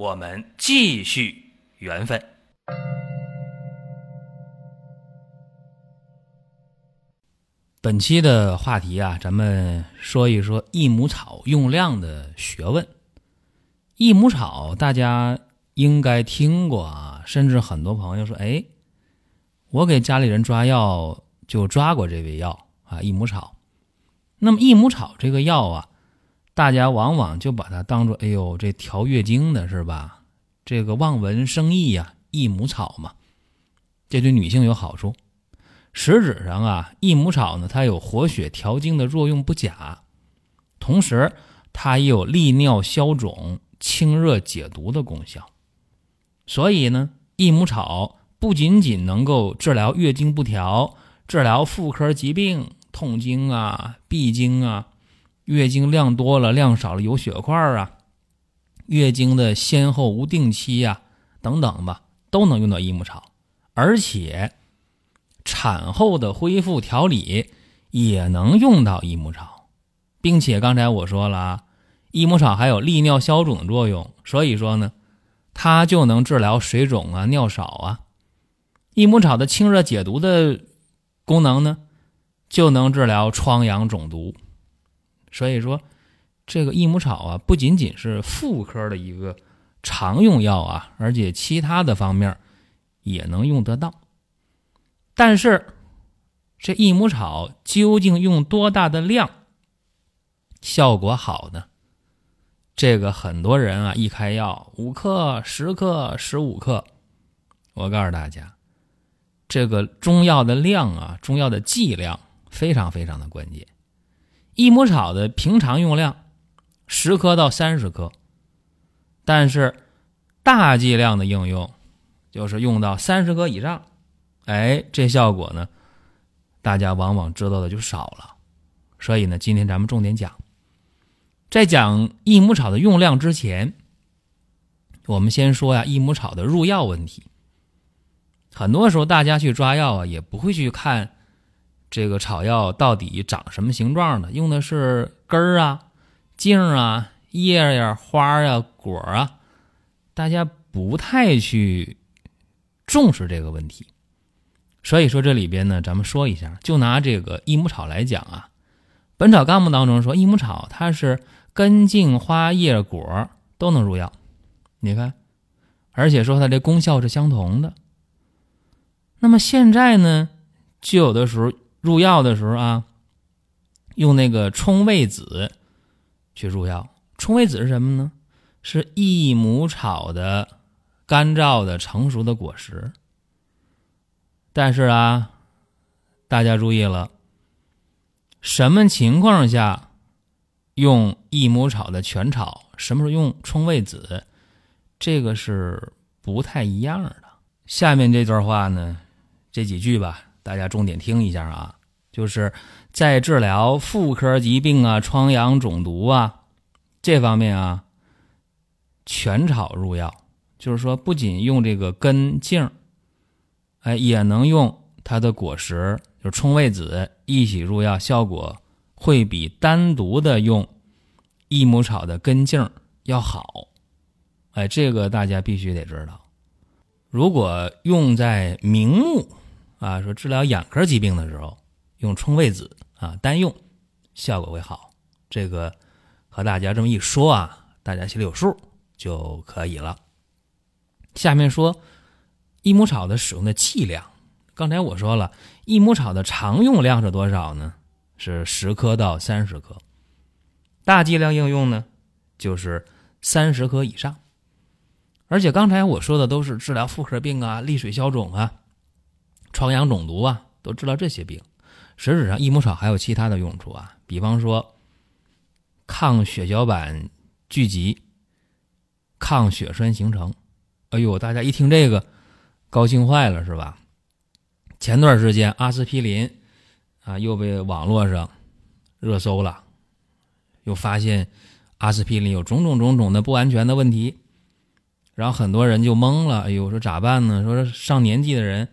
我们继续缘分。本期的话题啊，咱们说一说益母草用量的学问。益母草大家应该听过啊，甚至很多朋友说：“哎，我给家里人抓药就抓过这味药啊，益母草。”那么益母草这个药啊，大家往往就把它当做“哎呦，这调月经的是吧？这个望文生义呀，益母草嘛，这对女性有好处。”实质上啊，益母草呢，它有活血调经的作用不假，同时它也有利尿消肿、清热解毒的功效。所以呢，益母草不仅仅能够治疗月经不调、治疗妇科疾病、痛经啊、闭经啊、月经量多了、量少了有血块啊、月经的先后无定期呀等等吧，都能用到益母草，而且。产后的恢复调理也能用到益母草，并且刚才我说了啊，益母草还有利尿消肿的作用，所以说呢，它就能治疗水肿啊、尿少啊。益母草的清热解毒的功能呢，就能治疗疮疡肿毒。所以说，这个益母草啊，不仅仅是妇科的一个常用药啊，而且其他的方面也能用得到。但是，这益母草究竟用多大的量效果好呢？这个很多人啊，一开药五克、十克、十五克，我告诉大家，这个中药的量啊，中药的剂量非常非常的关键。益母草的平常用量十克到三十克，但是大剂量的应用就是用到三十克以上。哎，这效果呢，大家往往知道的就少了。所以呢，今天咱们重点讲，在讲益母草的用量之前，我们先说呀，益母草的入药问题。很多时候，大家去抓药啊，也不会去看这个草药到底长什么形状的，用的是根儿啊、茎啊、叶呀、花呀、果啊，大家不太去重视这个问题。所以说这里边呢，咱们说一下，就拿这个益母草来讲啊，《本草纲目》当中说，益母草它是根茎花叶果都能入药，你看，而且说它这功效是相同的。那么现在呢，就有的时候入药的时候啊，用那个冲味子去入药。冲味子是什么呢？是益母草的干燥的成熟的果实。但是啊，大家注意了，什么情况下用益母草的全草，什么时候用冲味子，这个是不太一样的。下面这段话呢，这几句吧，大家重点听一下啊，就是在治疗妇科疾病啊、疮疡肿毒啊这方面啊，全草入药，就是说不仅用这个根茎。哎，也能用它的果实，就是冲味子一起入药，效果会比单独的用益母草的根茎要好。哎，这个大家必须得知道。如果用在明目啊，说治疗眼科疾病的时候，用冲味子啊单用，效果会好。这个和大家这么一说啊，大家心里有数就可以了。下面说。益母草的使用的剂量，刚才我说了，益母草的常用量是多少呢？是十克到三十克，大剂量应用呢，就是三十克以上。而且刚才我说的都是治疗妇科病啊、利水消肿啊、疮疡肿毒啊，都治疗这些病。实质上，益母草还有其他的用处啊，比方说抗血小板聚集、抗血栓形成。哎呦，大家一听这个，高兴坏了，是吧？前段时间阿司匹林啊又被网络上热搜了，又发现阿司匹林有种种种种的不安全的问题，然后很多人就懵了，哎呦，说咋办呢？说上年纪的人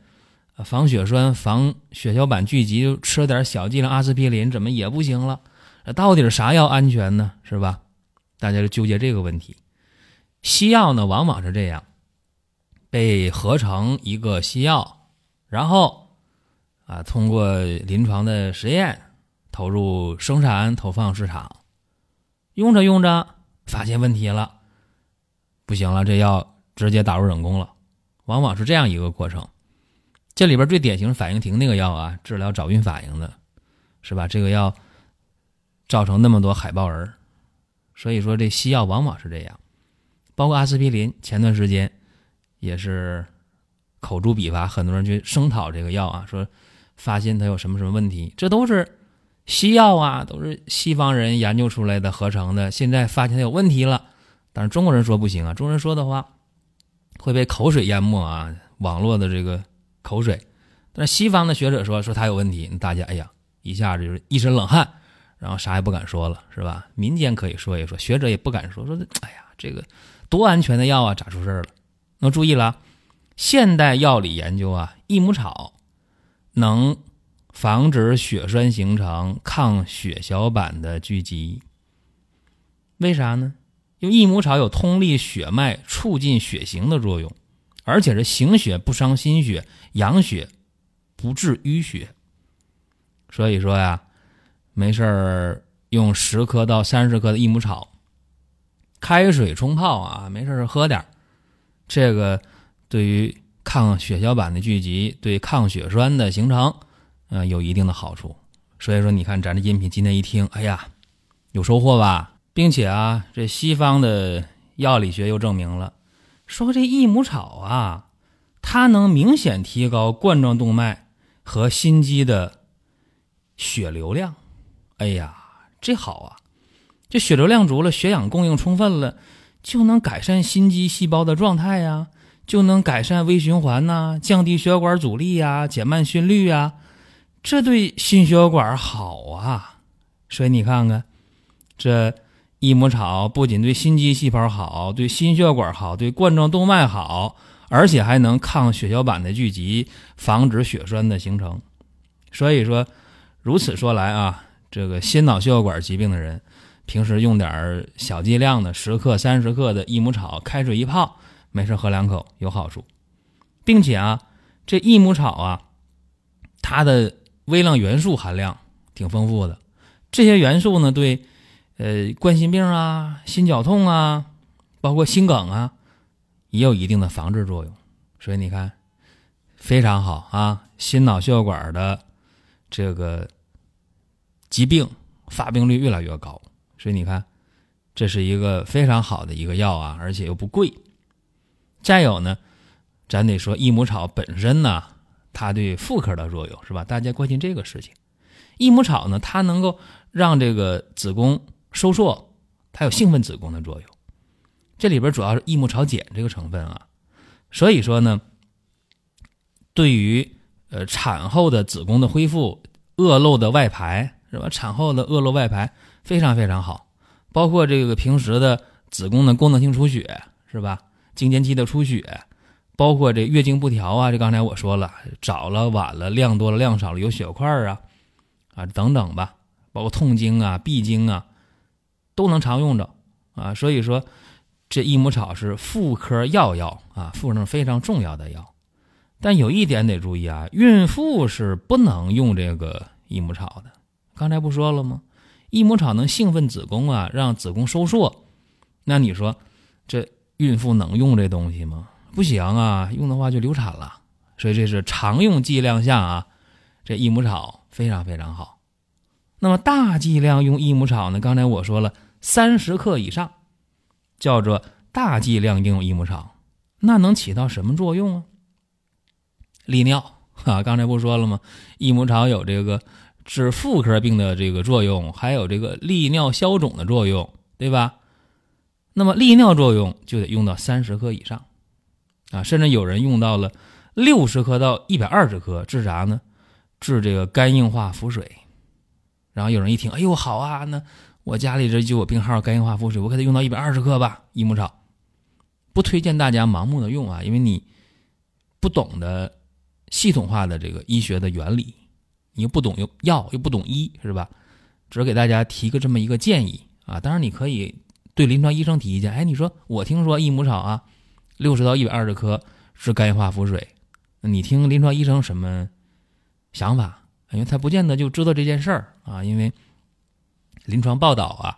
防血栓、防血小板聚集，就吃点小剂量阿司匹林，怎么也不行了？到底啥药安全呢？是吧？大家就纠结这个问题。西药呢，往往是这样，被合成一个西药，然后啊，通过临床的实验投入生产、投放市场，用着用着发现问题了，不行了，这药直接打入人工了，往往是这样一个过程。这里边最典型反应停那个药啊，治疗早孕反应的，是吧？这个药造成那么多海豹儿，所以说这西药往往是这样。包括阿司匹林，前段时间也是口诛笔伐，很多人去声讨这个药啊，说发现它有什么什么问题，这都是西药啊，都是西方人研究出来的合成的，现在发现它有问题了，但是中国人说不行啊，中国人说的话会被口水淹没啊，网络的这个口水，但是西方的学者说说它有问题，大家哎呀一下子就是一身冷汗，然后啥也不敢说了，是吧？民间可以说一说，学者也不敢说，说哎呀这个。多安全的药啊，咋出事了？那注意了，现代药理研究啊，益母草能防止血栓形成、抗血小板的聚集。为啥呢？因为益母草有通利血脉、促进血行的作用，而且是行血不伤心血、养血不治淤血。所以说呀，没事儿用十克到三十克的益母草。开水冲泡啊，没事喝点这个对于抗血小板的聚集，对抗血栓的形成，嗯，有一定的好处。所以说，你看咱这音频今天一听，哎呀，有收获吧？并且啊，这西方的药理学又证明了，说这益母草啊，它能明显提高冠状动脉和心肌的血流量。哎呀，这好啊！这血流量足了，血氧供应充分了，就能改善心肌细胞的状态呀，就能改善微循环呐，降低血管阻力呀，减慢心率呀，这对心血管好啊。所以你看看，这益母草不仅对心肌细胞好，对心血管好，对冠状动脉好，而且还能抗血小板的聚集，防止血栓的形成。所以说，如此说来啊，这个心脑血管疾病的人。平时用点小剂量的十克、三十克的益母草，开水一泡，没事喝两口有好处，并且啊，这益母草啊，它的微量元素含量挺丰富的，这些元素呢，对呃冠心病啊、心绞痛啊，包括心梗啊，也有一定的防治作用，所以你看非常好啊，心脑血管的这个疾病发病率越来越高。所以你看，这是一个非常好的一个药啊，而且又不贵。再有呢，咱得说益母草本身呢，它对妇科的作用是吧？大家关心这个事情。益母草呢，它能够让这个子宫收缩，它有兴奋子宫的作用。这里边主要是益母草碱这个成分啊。所以说呢，对于呃产后的子宫的恢复、恶露的外排是吧？产后的恶露外排。非常非常好，包括这个平时的子宫的功能性出血是吧？经间期的出血，包括这月经不调啊，这刚才我说了，早了晚了，量多了量少了，有血块啊，啊等等吧，包括痛经啊、闭经啊，都能常用着啊。所以说，这益母草是妇科药药啊，妇科非常重要的药。但有一点得注意啊，孕妇是不能用这个益母草的。刚才不说了吗？益母草能兴奋子宫啊，让子宫收缩。那你说，这孕妇能用这东西吗？不行啊，用的话就流产了。所以这是常用剂量下啊，这益母草非常非常好。那么大剂量用益母草呢？刚才我说了，三十克以上叫做大剂量应用益母草，那能起到什么作用啊？利尿啊，刚才不说了吗？益母草有这个。治妇科病的这个作用，还有这个利尿消肿的作用，对吧？那么利尿作用就得用到三十克以上。啊，甚至有人用到了六十克到一百二十克，治啥呢？治这个肝硬化腹水。然后有人一听，哎呦，好啊，那我家里这就有病号肝硬化腹水，我给他用到一百二十克吧。益母草不推荐大家盲目的用啊，因为你不懂得系统化的这个医学的原理，你又不懂又药又不懂医，是吧？只是给大家提个这么一个建议啊。当然你可以对临床医生提意见，哎，你说我听说益母草啊，六十到一百二十克是肝硬化腹水，你听临床医生什么想法？因为他不见得就知道这件事儿啊，因为临床报道啊，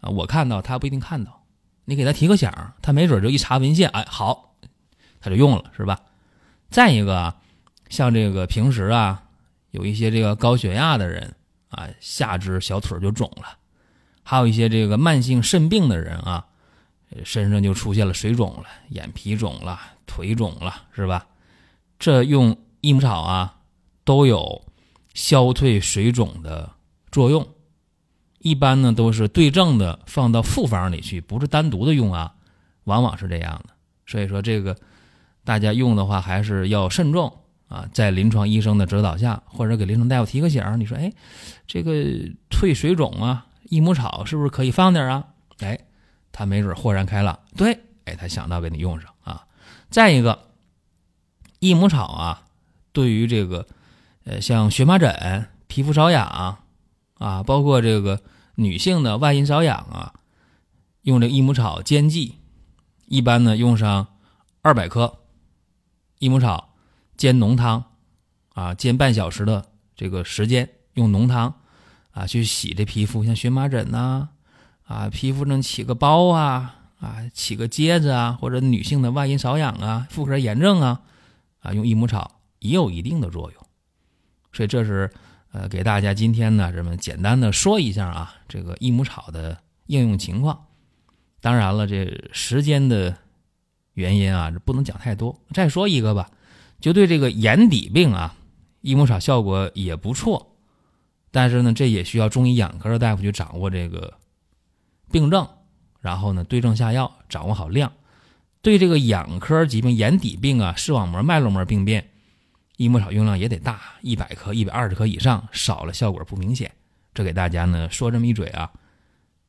啊，我看到他不一定看到。你给他提个醒，他没准就一查文献，哎，好，他就用了，是吧？再一个，像这个平时啊，有一些这个高血压的人啊，下肢小腿就肿了；还有一些这个慢性肾病的人啊，身上就出现了水肿了，眼皮肿了，腿肿了，是吧？这用益母草啊，都有。消退水肿的作用，一般呢都是对症的放到复方里去，不是单独的用啊，往往是这样的。所以说这个大家用的话还是要慎重啊，在临床医生的指导下，或者给临床大夫提个醒你说，哎，这个退水肿啊，益母草是不是可以放点啊？哎，他没准豁然开朗，对，哎，他想到给你用上啊。再一个，益母草啊，对于这个。呃，像荨麻疹、皮肤瘙痒啊，包括这个女性的外阴瘙痒啊，用这益母草煎剂，一般呢用上二百克益母草煎浓汤啊，煎半小时的这个时间，用浓汤啊去洗这皮肤，像荨麻疹呐啊，皮肤上起个包啊啊，起个疖子啊，或者女性的外阴瘙痒啊、妇科炎症啊啊，用益母草也有一定的作用。所以这是，呃，给大家今天呢，这么简单的说一下啊，这个益母草的应用情况。当然了，这时间的原因啊，这不能讲太多。再说一个吧，就对这个眼底病啊，益母草效果也不错。但是呢，这也需要中医眼科的大夫去掌握这个病症，然后呢，对症下药，掌握好量。对这个眼科疾病、眼底病啊，视网膜、脉络膜病变。益母草用量也得大，一百克、一百二十克以上，少了效果不明显。这给大家呢说这么一嘴啊，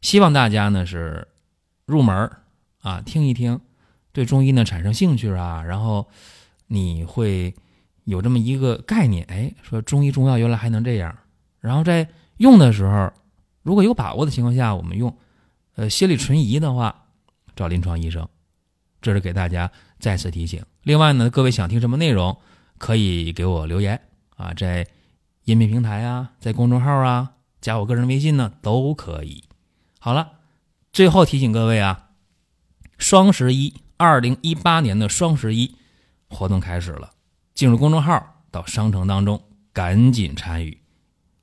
希望大家呢是入门啊，听一听，对中医呢产生兴趣啊，然后你会有这么一个概念，哎，说中医中药原来还能这样。然后在用的时候，如果有把握的情况下，我们用，呃，心理存疑的话，找临床医生。这是给大家再次提醒。另外呢，各位想听什么内容？可以给我留言啊，在音频平台啊，在公众号啊，加我个人微信呢，都可以。好了，最后提醒各位啊，双十一，二零一八年的双十一活动开始了，进入公众号到商城当中赶紧参与，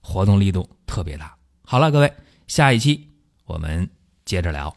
活动力度特别大。好了，各位，下一期我们接着聊。